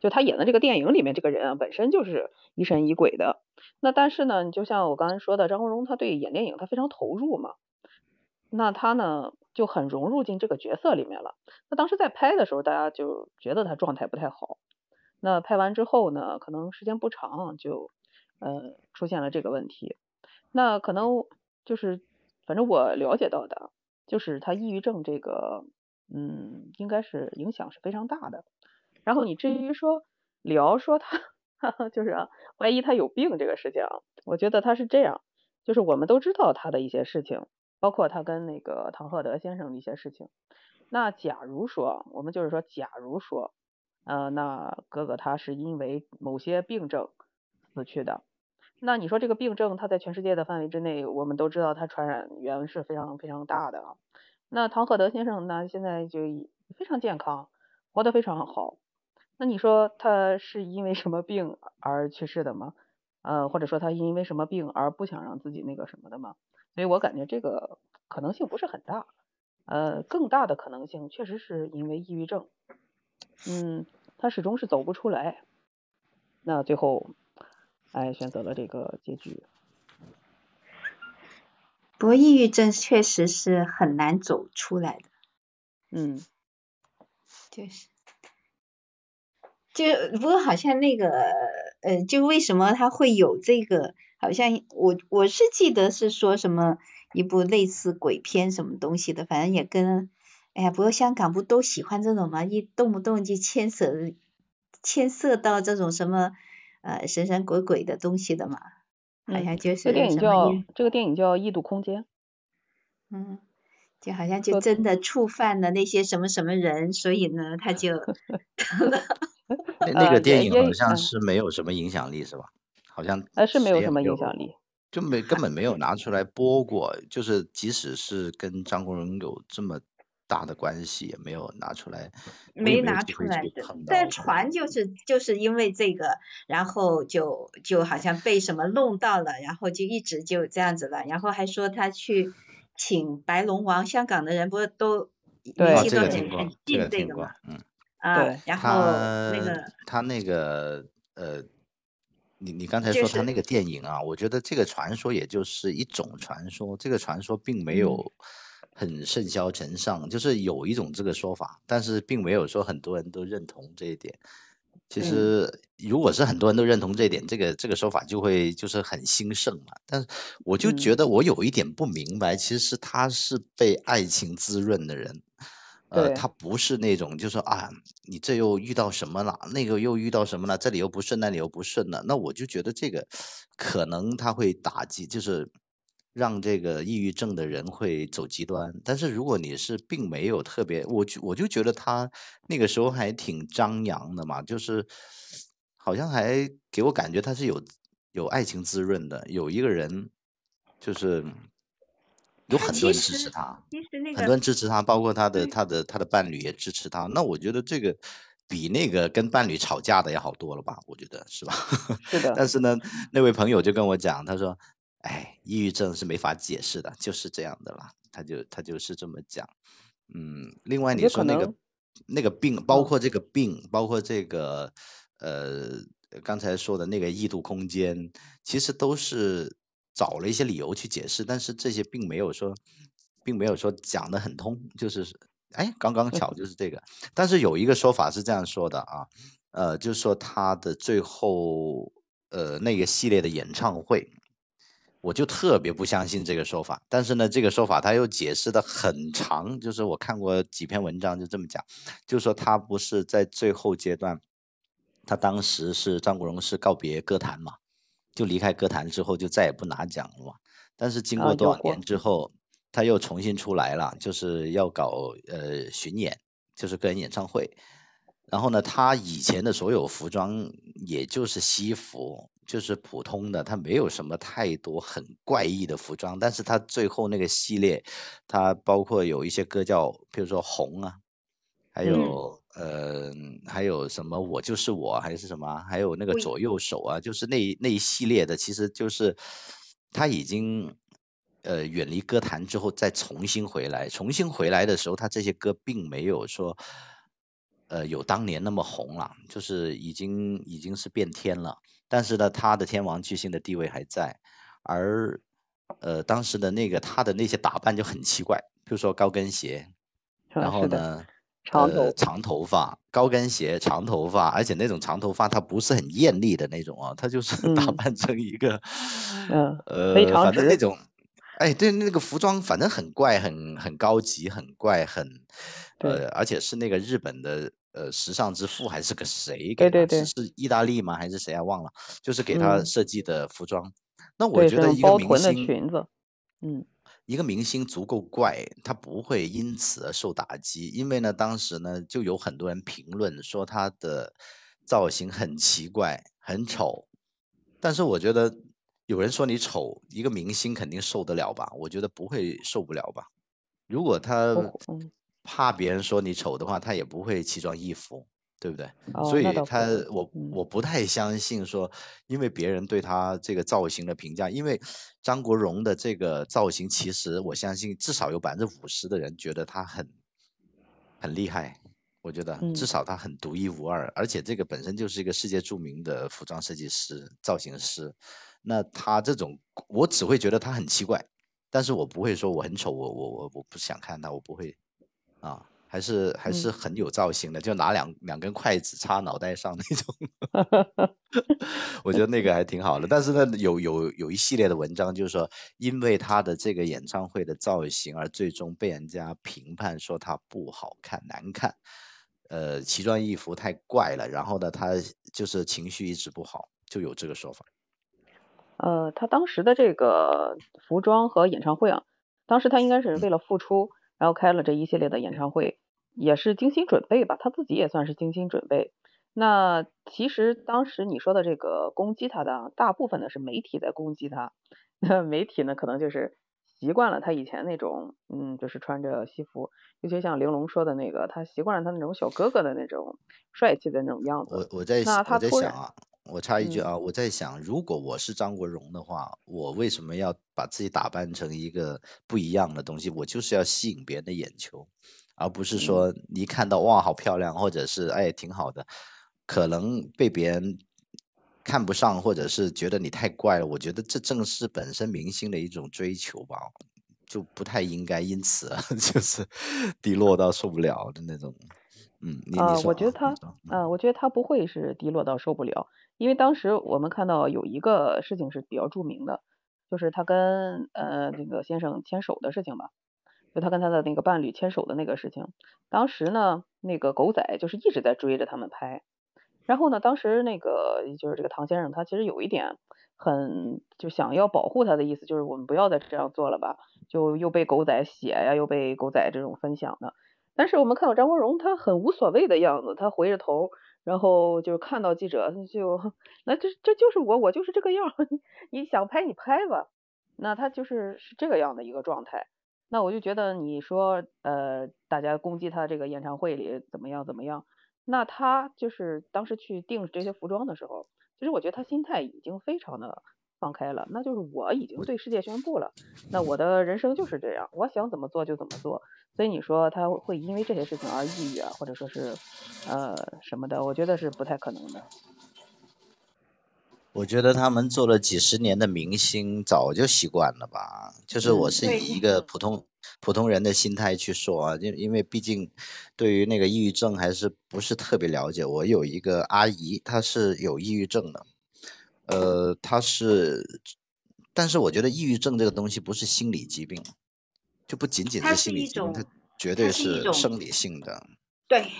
就他演的这个电影里面这个人啊，本身就是疑神疑鬼的。那但是呢，你就像我刚才说的，张国荣他对演电影他非常投入嘛，那他呢？就很融入进这个角色里面了。那当时在拍的时候，大家就觉得他状态不太好。那拍完之后呢，可能时间不长，就呃出现了这个问题。那可能就是反正我了解到的，就是他抑郁症这个，嗯，应该是影响是非常大的。然后你至于说聊说他 就是啊怀疑他有病这个事情，我觉得他是这样，就是我们都知道他的一些事情。包括他跟那个唐鹤德先生的一些事情，那假如说我们就是说，假如说，呃，那哥哥他是因为某些病症死去的，那你说这个病症他在全世界的范围之内，我们都知道他传染源是非常非常大的啊。那唐鹤德先生呢，现在就非常健康，活得非常好。那你说他是因为什么病而去世的吗？呃，或者说他因为什么病而不想让自己那个什么的吗？所以我感觉这个可能性不是很大，呃，更大的可能性确实是因为抑郁症，嗯，他始终是走不出来，那最后，哎，选择了这个结局。不过抑郁症确实是很难走出来的，嗯，就是，就不过好像那个，呃，就为什么他会有这个？好像我我是记得是说什么一部类似鬼片什么东西的，反正也跟哎呀，不过香港不都喜欢这种吗？一动不动就牵涉牵涉到这种什么呃神神鬼鬼的东西的嘛，好像就是这个电影叫这个电影叫《异度空间》，嗯，就好像就真的触犯了那些什么什么人，所以呢他就 那个电影好像是没有什么影响力是吧？好像呃是没有什么影响力，就没根本没有拿出来播过，就是即使是跟张国荣有这么大的关系，也没有拿出来，没拿出来的。但传就是就是因为这个，然后就就好像被什么弄到了，然后就一直就这样子了。然后还说他去请白龙王，香港的人不是都联系都很很近这个嘛，嗯啊，然后那个他那个呃。你你刚才说他那个电影啊，我觉得这个传说也就是一种传说，这个传说并没有很甚嚣尘上，就是有一种这个说法，但是并没有说很多人都认同这一点。其实如果是很多人都认同这一点，这个这个说法就会就是很兴盛嘛。但是我就觉得我有一点不明白，其实他是被爱情滋润的人。呃，他不是那种，就说啊，你这又遇到什么了？那个又遇到什么了？这里又不顺，那里又不顺了。那我就觉得这个可能他会打击，就是让这个抑郁症的人会走极端。但是如果你是并没有特别，我就我就觉得他那个时候还挺张扬的嘛，就是好像还给我感觉他是有有爱情滋润的，有一个人就是有很多人支持他，其实那个很多人支持他，包括他的他的他的伴侣也支持他。那我觉得这个比那个跟伴侣吵架的要好多了吧？我觉得是吧？是的，但是呢，那位朋友就跟我讲，他说：“哎，抑郁症是没法解释的，就是这样的啦。”他就他就是这么讲。嗯，另外你说那个那个病，包嗯括这个病，包括这个呃刚才说的那个异度空间，其实都是找了一些理由去解释，但是这些并没有说，并没有说讲得很通，就是哎，刚刚巧就是这个。但是有一个说法是这样说的啊，呃，就是说他的最后呃那个系列的演唱会。我就特别不相信这个说法，但是呢，这个说法他又解释的很长，就是我看过几篇文章就这么讲，就说他不是在最后阶段，他当时是张国荣是告别歌坛嘛，就离开歌坛之后就再也不拿奖了嘛，但是经过过多少年之后，他又重新出来了，就是要搞呃巡演，就是个人演唱会。然后呢，他以前的所有服装也就是西服，就是普通的，他没有什么太多很怪异的服装。但是他最后那个系列，他包括有一些歌叫，比如说《红》啊，还有、呃，还有什么我就是我，还是什么啊，还有那个左右手啊，就是那一那一系列的，其实就是他已经呃远离歌坛之后再重新回来，重新回来的时候，他这些歌并没有说。呃，有当年那么红了，就是已经已经是变天了。但是呢，他的天王巨星的地位还在，而呃，当时的那个他的那些打扮就很奇怪，比如说高跟鞋，然后，呢，长头呃，长头发，高跟鞋，长头发，而且那种长头发它不是很艳丽的那种啊，它就是 打嗯扮成一个，嗯呃，反正那种，哎，对，那个服装反正很怪，很很高级，很怪，很，呃，而且是那个日本的呃时尚之父还是个谁给对？对对是是意大利吗？还是谁啊？忘了，就是给他嗯设计的服装。那我觉得一个明星，裙子，嗯一个明星足够怪，他不会因此而受打击，因为呢，当时呢就有很多人评论说他的造型很奇怪，很丑。但是我觉得有人说你丑，一个明星肯定受得了吧？我觉得不会受不了吧。如果他怕别人说你丑的话，他也不会奇装异服，对不对？哦所以他我嗯我不太相信说，因为别人对他这个造型的评价，因为张国荣的这个造型，其实我相信至少有百分之五十的人觉得他很很厉害。我觉得嗯至少他很独一无二，而且这个本身就是一个世界著名的服装设计师、造型师。那他这种，我只会觉得他很奇怪，但是我不会说我很丑，我我我我不想看他，我不会啊，还是还是嗯很有造型的，就拿两两根筷子插脑袋上那种，我觉得那个还挺好的。但是呢，有有有一系列的文章，就是说，因为他的这个演唱会的造型，而最终被人家评判说他不好看、难看，呃，奇装异服太怪了。然后呢，他就是情绪一直不好，就有这个说法。呃，他当时的这个服装和演唱会啊，当时他应该是为了复出，然后开了这一系列的演唱会，也是精心准备吧，他自己也算是精心准备。那其实当时你说的这个攻击他的啊，大部分呢是媒体在攻击他，那媒体呢可能就是习惯了他以前那种，嗯，就是穿着西服，尤其像玲珑说的那个，他习惯了他那种小哥哥的那种帅气的那种样子。我我在那我在想啊，我插一句嗯啊，我在想，如果我是张国荣的话，我为什么要把自己打扮成一个不一样的东西？我就是要吸引别人的眼球，而不是嗯说你一看到哇好漂亮，或者是哎挺好的，可能被别人看不上，或者是觉得你太怪了。我觉得这正是本身明星的一种追求吧，就不太应该因此啊 就是低落到受不了的那种。嗯，啊，我觉得他，你说，嗯呃，我觉得他不会是低落到受不了，因为当时我们看到有一个事情是比较著名的，就是他跟呃这个先生牵手的事情吧，就他跟他的那个伴侣牵手的那个事情。当时呢，那个狗仔就是一直在追着他们拍，然后呢，当时那个就是这个唐先生，他其实有一点很就想要保护他的意思，就是我们不要再这样做了吧，就又被狗仔写呀，又被狗仔这种分享的。但是我们看到张国荣，他很无所谓的样子，他回着头，然后就看到记者，就那这这就是我，我就是这个样，你想拍你拍吧。那他就是是这个样的一个状态。那我就觉得你说呃，大家攻击他这个演唱会里怎么样怎么样，那他就是当时去定这些服装的时候，其实我觉得他心态已经非常的放开了，那就是我已经对世界宣布了，那我的人生就是这样，我想怎么做就怎么做。所以你说他会因为这些事情而抑郁啊，或者说是呃什么的，我觉得是不太可能的。我觉得他们做了几十年的明星，早就习惯了吧。就是我是以一个普通普通人的心态去说啊，因因为毕竟对于那个抑郁症还是不是特别了解。我有一个阿姨，她是有抑郁症的，呃，她是，但是我觉得抑郁症这个东西不是心理疾病。就不仅仅是心理疾病，它绝对是生理性的。对，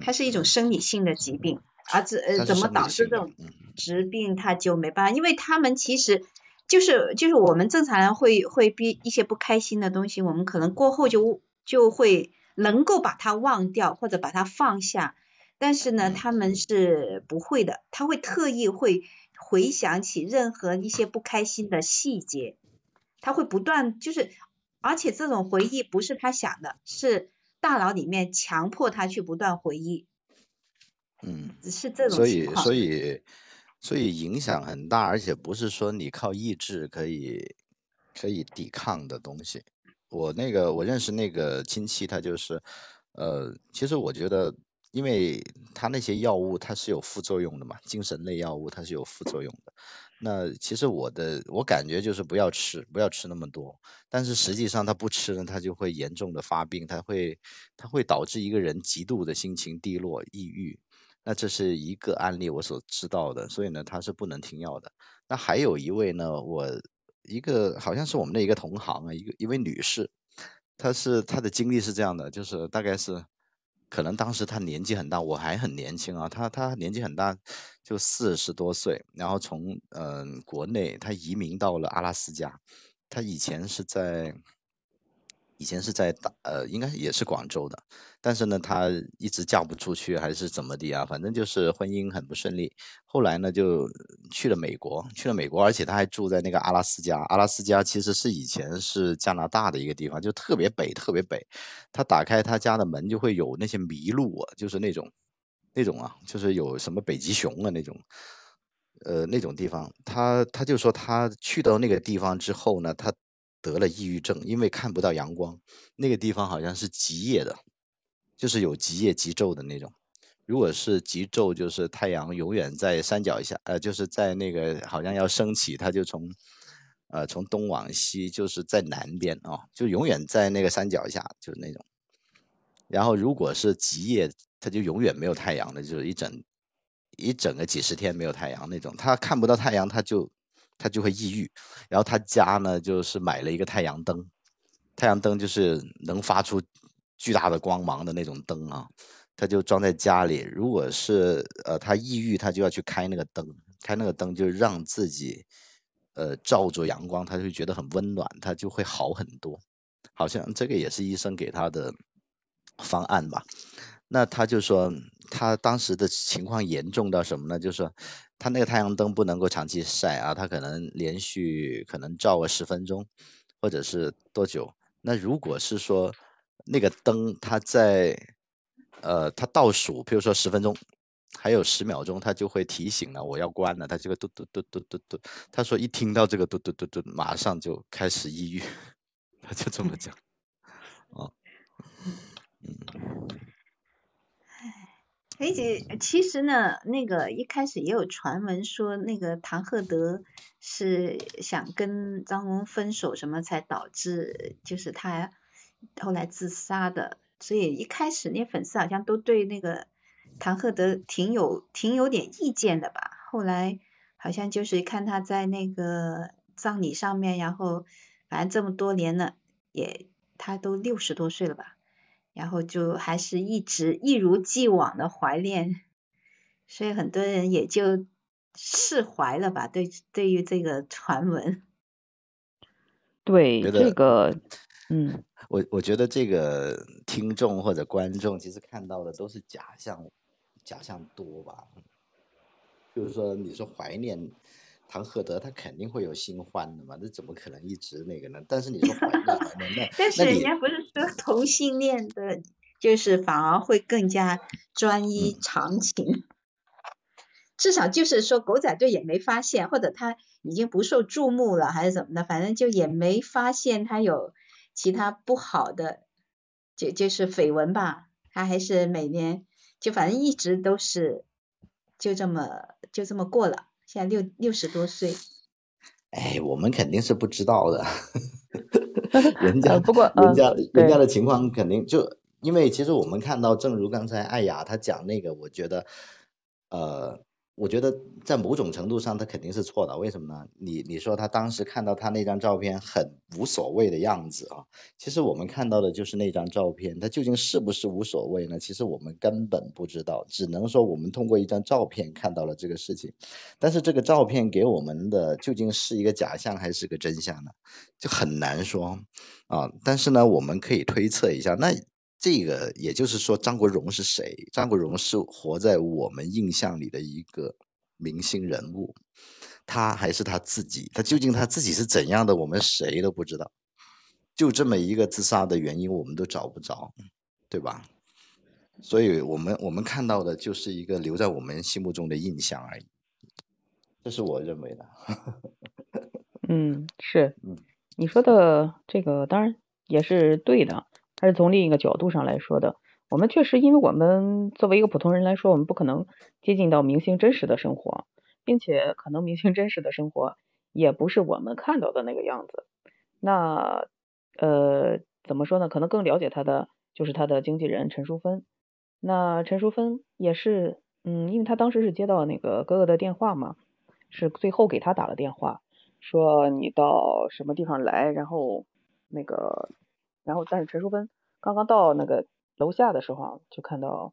它是一种生理性的疾病，而这呃怎么导致这种疾病，他就没办法，因为他们其实就是就是我们正常人会会逼一些不开心的东西，我们可能过后就就会能够把它忘掉或者把它放下，但是呢，他们是不会的，他会特意会回想起任何一些不开心的细节，他会不断就是。而且这种回忆不是他想的，是大脑里面强迫他去不断回忆。嗯，是这种所以，所以，所以影响很大，而且不是说你靠意志可以可以抵抗的东西。我那个我认识那个亲戚，他就是，呃，其实我觉得，因为他那些药物它是有副作用的嘛，精神类药物它是有副作用的。那其实我的我感觉就是不要吃，不要吃那么多。但是实际上他不吃呢，他就会严重的发病，他会他会导致一个人极度的心情低落、抑郁。那这是一个案例我所知道的，所以呢他是不能停药的。那还有一位呢，我一个好像是我们的一个同行啊，一个一位女士，她是她的经历是这样的，就是大概是。可能当时她年纪很大，我还很年轻啊。她她年纪很大，就四十多岁，然后从嗯国内她移民到了阿拉斯加，她以前是在。以前是在大呃，应该也是广州的，但是呢，她一直嫁不出去，还是怎么的啊？反正就是婚姻很不顺利。后来呢，就去了美国，去了美国，而且她还住在那个阿拉斯加。阿拉斯加其实是以前是加拿大的一个地方，就特别北，特别北。她打开她家的门，就会有那些麋鹿啊，就是那种那种啊，就是有什么北极熊啊那种，呃，那种地方。她她就说，她去到那个地方之后呢，她。得了抑郁症，因为看不到阳光，那个地方好像是极夜的，就是有极夜极昼的那种。如果是极昼，就是太阳永远在山脚下，呃，就是在那个好像要升起，它就从，呃，从东往西，就是在南边啊，就永远在那个山脚下，就是那种。然后如果是极夜，它就永远没有太阳的，就是一整一整个几十天没有太阳那种，他看不到太阳，他就。他就会抑郁，然后他家呢就是买了一个太阳灯，太阳灯就是能发出巨大的光芒的那种灯啊，他就装在家里。如果是呃他抑郁，他就要去开那个灯，开那个灯就让自己呃照着阳光，他就觉得很温暖，他就会好很多。好像这个也是医生给他的方案吧。那他就说他当时的情况严重到什么呢？就是说。他那个太阳灯不能够长期晒啊，他可能连续可能照个十分钟，或者是多久？那如果是说那个灯它在呃它倒数，比如说十分钟，还有十秒钟，他就会提醒了我要关了，他这个嘟嘟嘟嘟嘟嘟，他说一听到这个嘟嘟嘟嘟，马上就开始抑郁，他就这么讲，啊，嗯。而且其实呢，那个一开始也有传闻说，那个唐鹤德是想跟张荣分手，什么才导致就是他后来自杀的。所以一开始那粉丝好像都对那个唐鹤德挺有挺有点意见的吧。后来好像就是看他在那个葬礼上面，然后反正这么多年了，也他都六十多岁了吧。然后就还是一直一如既往的怀念，所以很多人也就释怀了吧。对，对于这个传闻，对这个，嗯，我我觉得这个听众或者观众其实看到的都是假象，假象多吧。就是说，你说怀念唐鹤德，他肯定会有新欢的嘛，那怎么可能一直那个呢？但是你说怀念怀念，那 但是人家不是说 同性恋的，就是反而会更加专一长情。至少就是说，狗仔队也没发现，或者他已经不受注目了，还是怎么的，反正就也没发现他有其他不好的，就就是绯闻吧。他还是每年就反正一直都是就这么就这么过了，现在六六十多岁。哎，我们肯定是不知道的，人家不过人家人家的情况肯定就因为其实我们看到，正如刚才艾雅她讲那个，我觉得呃。我觉得在某种程度上，他肯定是错的。为什么呢？你你说他当时看到他那张照片很无所谓的样子啊，其实我们看到的就是那张照片，他究竟是不是无所谓呢？其实我们根本不知道，只能说我们通过一张照片看到了这个事情。但是这个照片给我们的究竟是一个假象还是个真相呢？就很难说啊。但是呢，我们可以推测一下，那。这个也就是说，张国荣是谁？张国荣是活在我们印象里的一个明星人物，他还是他自己？他究竟他自己是怎样的？我们谁都不知道。就这么一个自杀的原因，我们都找不着，对吧？所以我们我们看到的就是一个留在我们心目中的印象而已。这是我认为的。嗯，是，嗯，你说的这个当然也是对的。还是从另一个角度上来说的，我们确实，因为我们作为一个普通人来说，我们不可能接近到明星真实的生活，并且可能明星真实的生活也不是我们看到的那个样子。那呃，怎么说呢？可能更了解他的就是他的经纪人陈淑芬。那陈淑芬也是，嗯，因为他当时是接到那个哥哥的电话嘛，是最后给他打了电话，说你到什么地方来，然后那个。然后，但是陈淑芬刚刚到那个楼下的时候，就看到，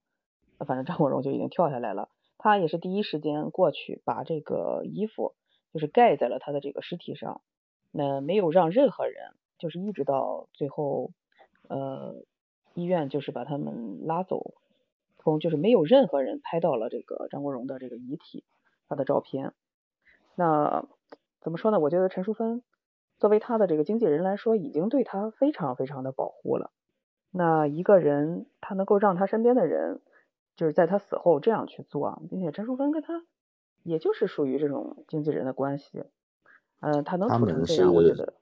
反正张国荣就已经跳下来了。他也是第一时间过去，把这个衣服就是盖在了他的这个尸体上，那没有让任何人，就是一直到最后，呃，医院就是把他们拉走，从就是没有任何人拍到了这个张国荣的这个遗体，他的照片。那怎么说呢？我觉得陈淑芬。作为他的这个经纪人来说，已经对他非常非常的保护了。那一个人，他能够让他身边的人，就是在他死后这样去做，并且陈淑芬跟他，也就是属于这种经纪人的关系。嗯，他能处成这样，我觉得，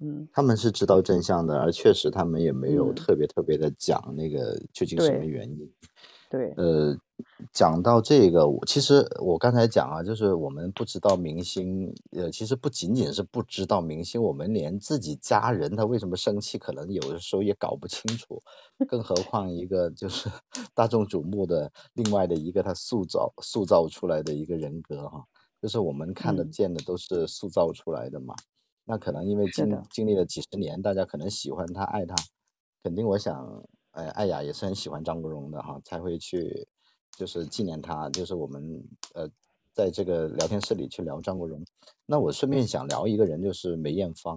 嗯，他们是知道真相的，而确实他们也没有特别特别的讲那个究竟什么原因。对，呃。讲到这个，我其实我刚才讲啊，就是我们不知道明星，呃，其实不仅仅是不知道明星，我们连自己家人他为什么生气，可能有的时候也搞不清楚，更何况一个就是 大众瞩目的另外的一个他塑造塑造出来的一个人格哈，就是我们看得见的都是塑造出来的嘛，那可能因为经。经历了几十年，大家可能喜欢他爱他，肯定我想，呃，艾雅也是很喜欢张国荣的哈，才会去。就是纪念他，就是我们呃，在这个聊天室里去聊张国荣。那我顺便想聊一个人，就是梅艳芳。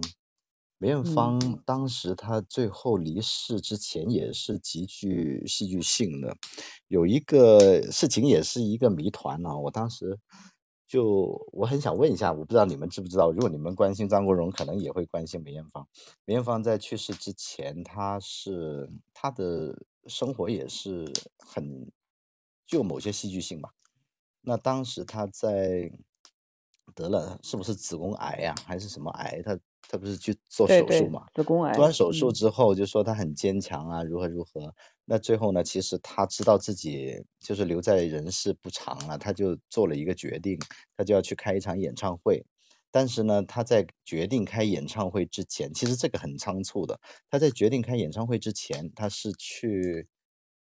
梅艳芳当时她最后离世之前也是极具戏剧性的，有一个事情也是一个谜团啊。我当时就我很想问一下，我不知道你们知不知道，如果你们关心张国荣，可能也会关心梅艳芳。梅艳芳在去世之前，她是她的生活也是很。具有某些戏剧性吧。那当时她在得了是不是子宫癌呀，还是什么癌？她她不是去做手术嘛？子宫癌。做完手术之后就说她很坚强啊，如何如何。那最后呢，其实他知道自己就是留在人世不长了，他就做了一个决定，他就要去开一场演唱会。但是呢，他在决定开演唱会之前，其实这个很仓促的。他在决定开演唱会之前，他是去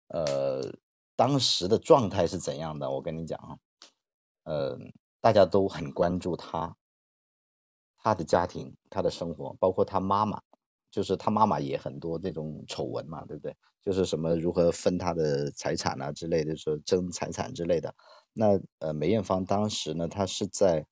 呃。当时的状态是怎样的？我跟你讲啊，呃，大家都很关注他，他的家庭，他的生活，包括他妈妈，就是他妈妈也很多这种丑闻嘛，对不对？就是什么如何分他的财产啊之类的，说争财产之类的。那呃，梅艳芳当时呢，她是在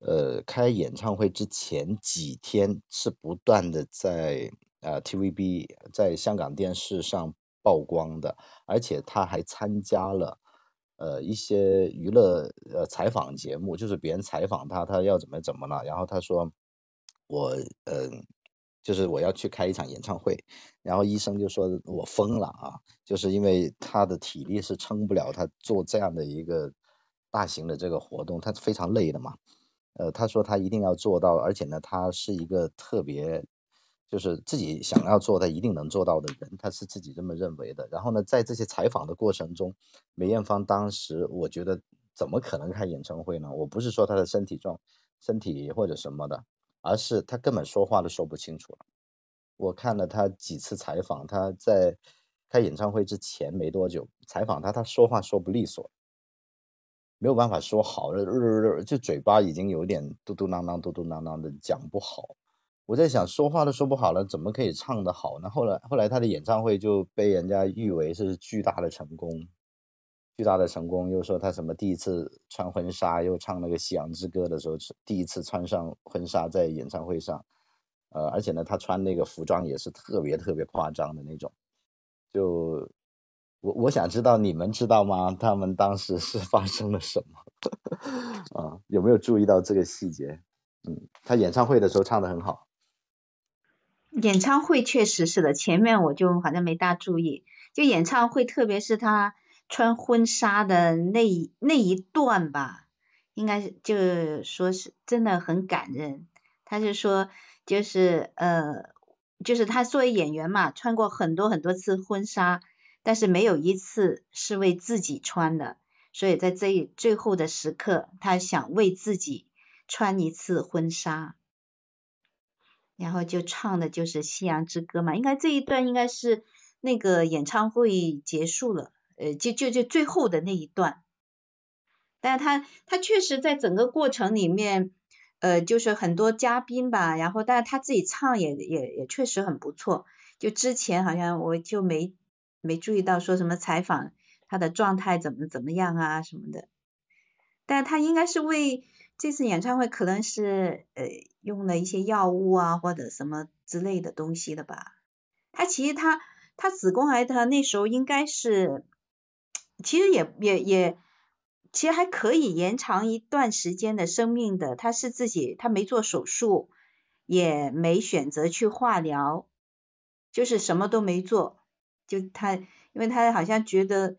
呃开演唱会之前几天是不断的在呃 TVB 在香港电视上曝光的，而且他还参加了呃一些娱乐呃采访节目，就是别人采访他，他要怎么怎么了，然后他说我嗯。就是我要去开一场演唱会，然后医生就说我疯了啊，就是因为他的体力是撑不了他做这样的一个大型的这个活动，他非常累的嘛。呃，他说他一定要做到，而且呢，他是一个特别就是自己想要做他一定能做到的人，他是自己这么认为的。然后呢，在这些采访的过程中，梅艳芳当时我觉得怎么可能开演唱会呢？我不是说他的身体状身体或者什么的。而是他根本说话都说不清楚了。我看了他几次采访，他在开演唱会之前没多久采访他，他说话说不利索，没有办法说好，就嘴巴已经有点嘟嘟囔囔、嘟嘟囔囔的讲不好。我在想，说话都说不好了，怎么可以唱得好呢？后来，后来他的演唱会就被人家誉为是巨大的成功。巨大的成功，又说他什么第一次穿婚纱，又唱那个《夕阳之歌》的时候，第一次穿上婚纱在演唱会上，呃，而且呢，他穿那个服装也是特别特别夸张的那种。就我我想知道你们知道吗？他们当时是发生了什么？啊，有没有注意到这个细节？嗯，他演唱会的时候唱的很好。演唱会确实是的，前面我就好像没大注意，就演唱会，特别是他。穿婚纱的那一那一段吧，应该是就说是真的很感人。他就说，就是呃，就是他作为演员嘛，穿过很多很多次婚纱，但是没有一次是为自己穿的。所以在这最后的时刻，他想为自己穿一次婚纱，然后就唱的就是《夕阳之歌》嘛。应该这一段应该是那个演唱会结束了。呃，就就就最后的那一段，但是他他确实在整个过程里面，呃，就是很多嘉宾吧，然后但是他自己唱也也也确实很不错。就之前好像我就没没注意到说什么采访他的状态怎么怎么样啊什么的，但他应该是为这次演唱会可能是呃用了一些药物啊或者什么之类的东西的吧。他其实他他子宫癌他那时候应该是。其实也也也，其实还可以延长一段时间的生命的。他是自己，他没做手术，也没选择去化疗，就是什么都没做。就他，因为他好像觉得，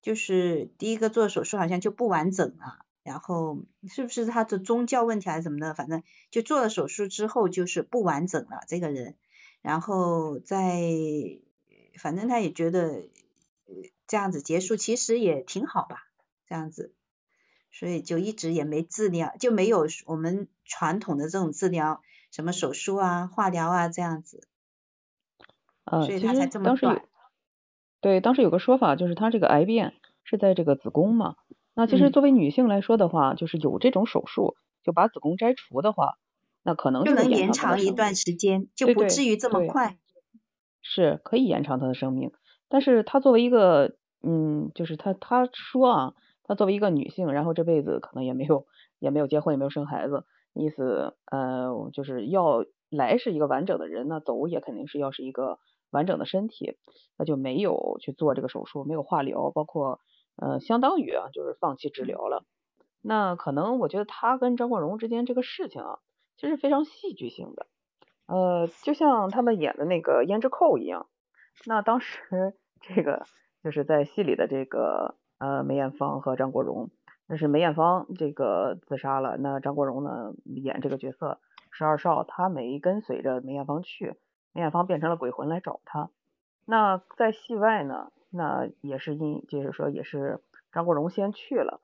就是第一个做手术好像就不完整了。然后是不是他的宗教问题还是怎么的？反正就做了手术之后就是不完整了这个人。然后在，反正他也觉得。这样子结束其实也挺好吧，这样子，所以就一直也没治疗，就没有我们传统的这种治疗，什么手术啊、化疗啊这样子。呃，其实当时有，对，当时有个说法就是他这个癌变是在这个子宫嘛，那其实作为女性来说的话，就是有这种手术就把子宫摘除的话，那可能就能延长一段时间，就不至于这么快。是可以延长她的生命，但是她作为一个。嗯，就是他他说啊，他作为一个女性，然后这辈子可能也没有也没有结婚，也没有生孩子，意思呃就是要来是一个完整的人，那走也肯定是要是一个完整的身体，那就没有去做这个手术，没有化疗，包括呃相当于啊就是放弃治疗了。那可能我觉得他跟张国荣之间这个事情啊，其实非常戏剧性的，呃就像他们演的那个胭脂扣一样，那当时这个。就是在戏里的这个呃梅艳芳和张国荣，那是梅艳芳这个自杀了，那张国荣呢演这个角色十二少，他没跟随着梅艳芳去，梅艳芳变成了鬼魂来找他。那在戏外呢，那也是因就是说也是张国荣先去了，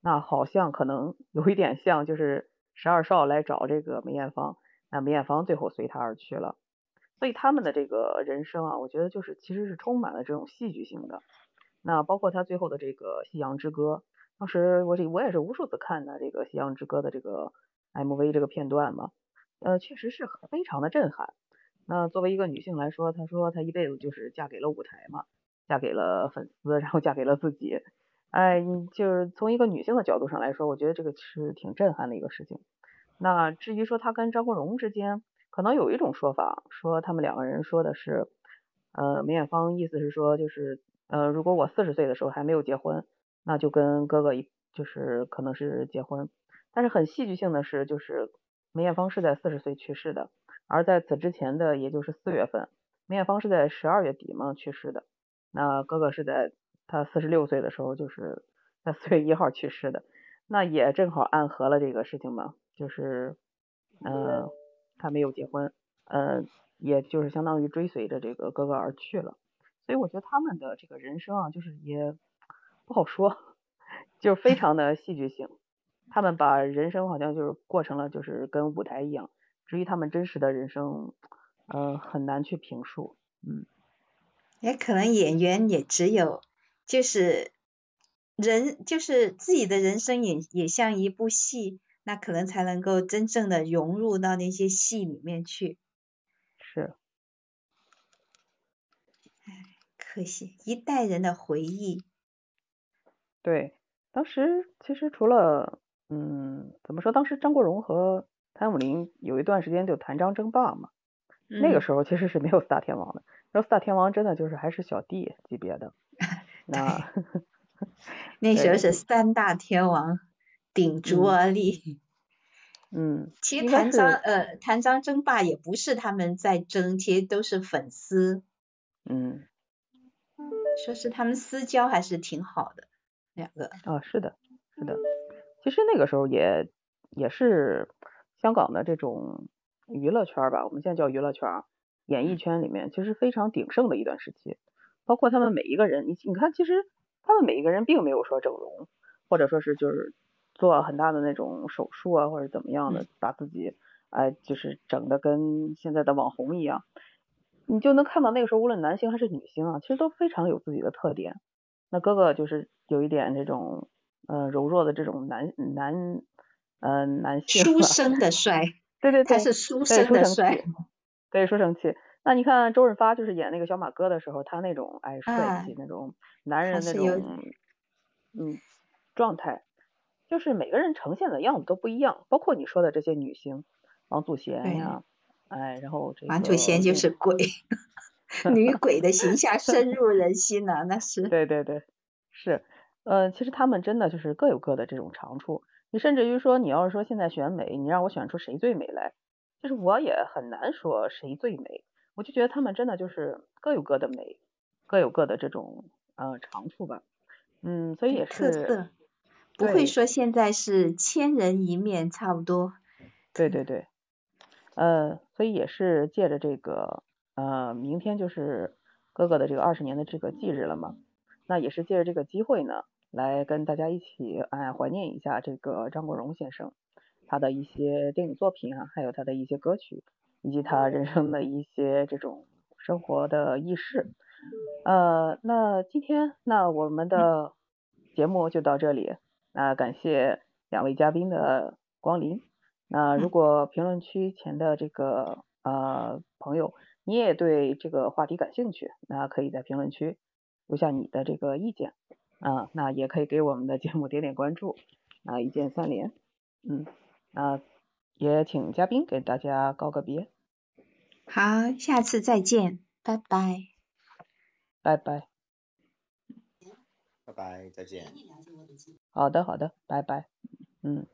那好像可能有一点像就是十二少来找这个梅艳芳，那梅艳芳最后随他而去了。所以他们的这个人生啊，我觉得就是其实是充满了这种戏剧性的。那包括他最后的这个《夕阳之歌》，当时我这我也是无数次看的这个《夕阳之歌》的这个 MV 这个片段嘛，呃，确实是非常的震撼。那作为一个女性来说，她说她一辈子就是嫁给了舞台嘛，嫁给了粉丝，然后嫁给了自己。哎，就是从一个女性的角度上来说，我觉得这个是挺震撼的一个事情。那至于说她跟张国荣之间，可能有一种说法说他们两个人说的是，呃，梅艳芳意思是说就是呃，如果我四十岁的时候还没有结婚，那就跟哥哥一就是可能是结婚。但是很戏剧性的是，就是梅艳芳是在四十岁去世的，而在此之前的也就是四月份，梅艳芳是在十二月底嘛去世的，那哥哥是在他四十六岁的时候就是在四月一号去世的。那也正好暗合了这个事情嘛，就是，嗯，他没有结婚，呃，也就是相当于追随着这个哥哥而去了，所以我觉得他们的这个人生啊，就是也不好说，就是非常的戏剧性，他们把人生好像就是过成了就是跟舞台一样，至于他们真实的人生，呃，很难去评述，嗯，也可能演员也只有就是。人就是自己的人生也也像一部戏，那可能才能够真正的融入到那些戏里面去。是。唉，可惜一代人的回忆。对，当时其实除了嗯，怎么说？当时张国荣和谭咏麟有一段时间就谈张争霸嘛，那个时候其实是没有四大天王的，然后四大天王真的就是还是小弟级别的。那。那时候是三大天王鼎足而立。嗯。其实谭张呃谭张争霸也不是他们在争，其实都是粉丝。嗯。说是他们私交还是挺好的，两个。啊，是的，是的。其实那个时候也也是香港的这种娱乐圈吧，我们现在叫娱乐圈，演艺圈里面其实非常鼎盛的一段时期，包括他们每一个人，你你看其实。他们每一个人并没有说整容，或者说是就是做很大的那种手术啊，或者怎么样的，把自己哎就是整的跟现在的网红一样，你就能看到那个时候无论男星还是女星啊，其实都非常有自己的特点。那哥哥就是有一点这种呃柔弱的这种男男呃男性，书生的 帅，对对对，他是书生的帅，对书生气。那你看周润发就是演那个小马哥的时候，他那种哎帅气那种男人那种嗯状态，就是每个人呈现的样子都不一样，包括你说的这些女星，王祖贤呀，哎，然后这个王祖贤就是鬼，女鬼的形象深入人心呐，那是对对对，是，呃，其实他们真的就是各有各的这种长处，你甚至于说你要是说现在选美，你让我选出谁最美来，就是我也很难说谁最美。我就觉得他们真的就是各有各的美，各有各的这种呃长处吧，嗯，所以也是不会说现在是千人一面差不多。对对对，呃，所以也是借着这个呃明天就是哥哥的这个二十年的这个忌日了嘛，那也是借着这个机会呢，来跟大家一起哎怀念一下这个张国荣先生，他的一些电影作品啊，还有他的一些歌曲。以及他人生的一些这种生活的轶事，呃，那今天那我们的节目就到这里，那感谢两位嘉宾的光临。那如果评论区前的这个呃朋友，你也对这个话题感兴趣，那可以在评论区留下你的这个意见，啊，那也可以给我们的节目点点关注，啊，一键三连，嗯，那。也请嘉宾给大家告个别。好，下次再见，拜拜。拜拜。拜拜，再见。好的，好的，拜拜。嗯。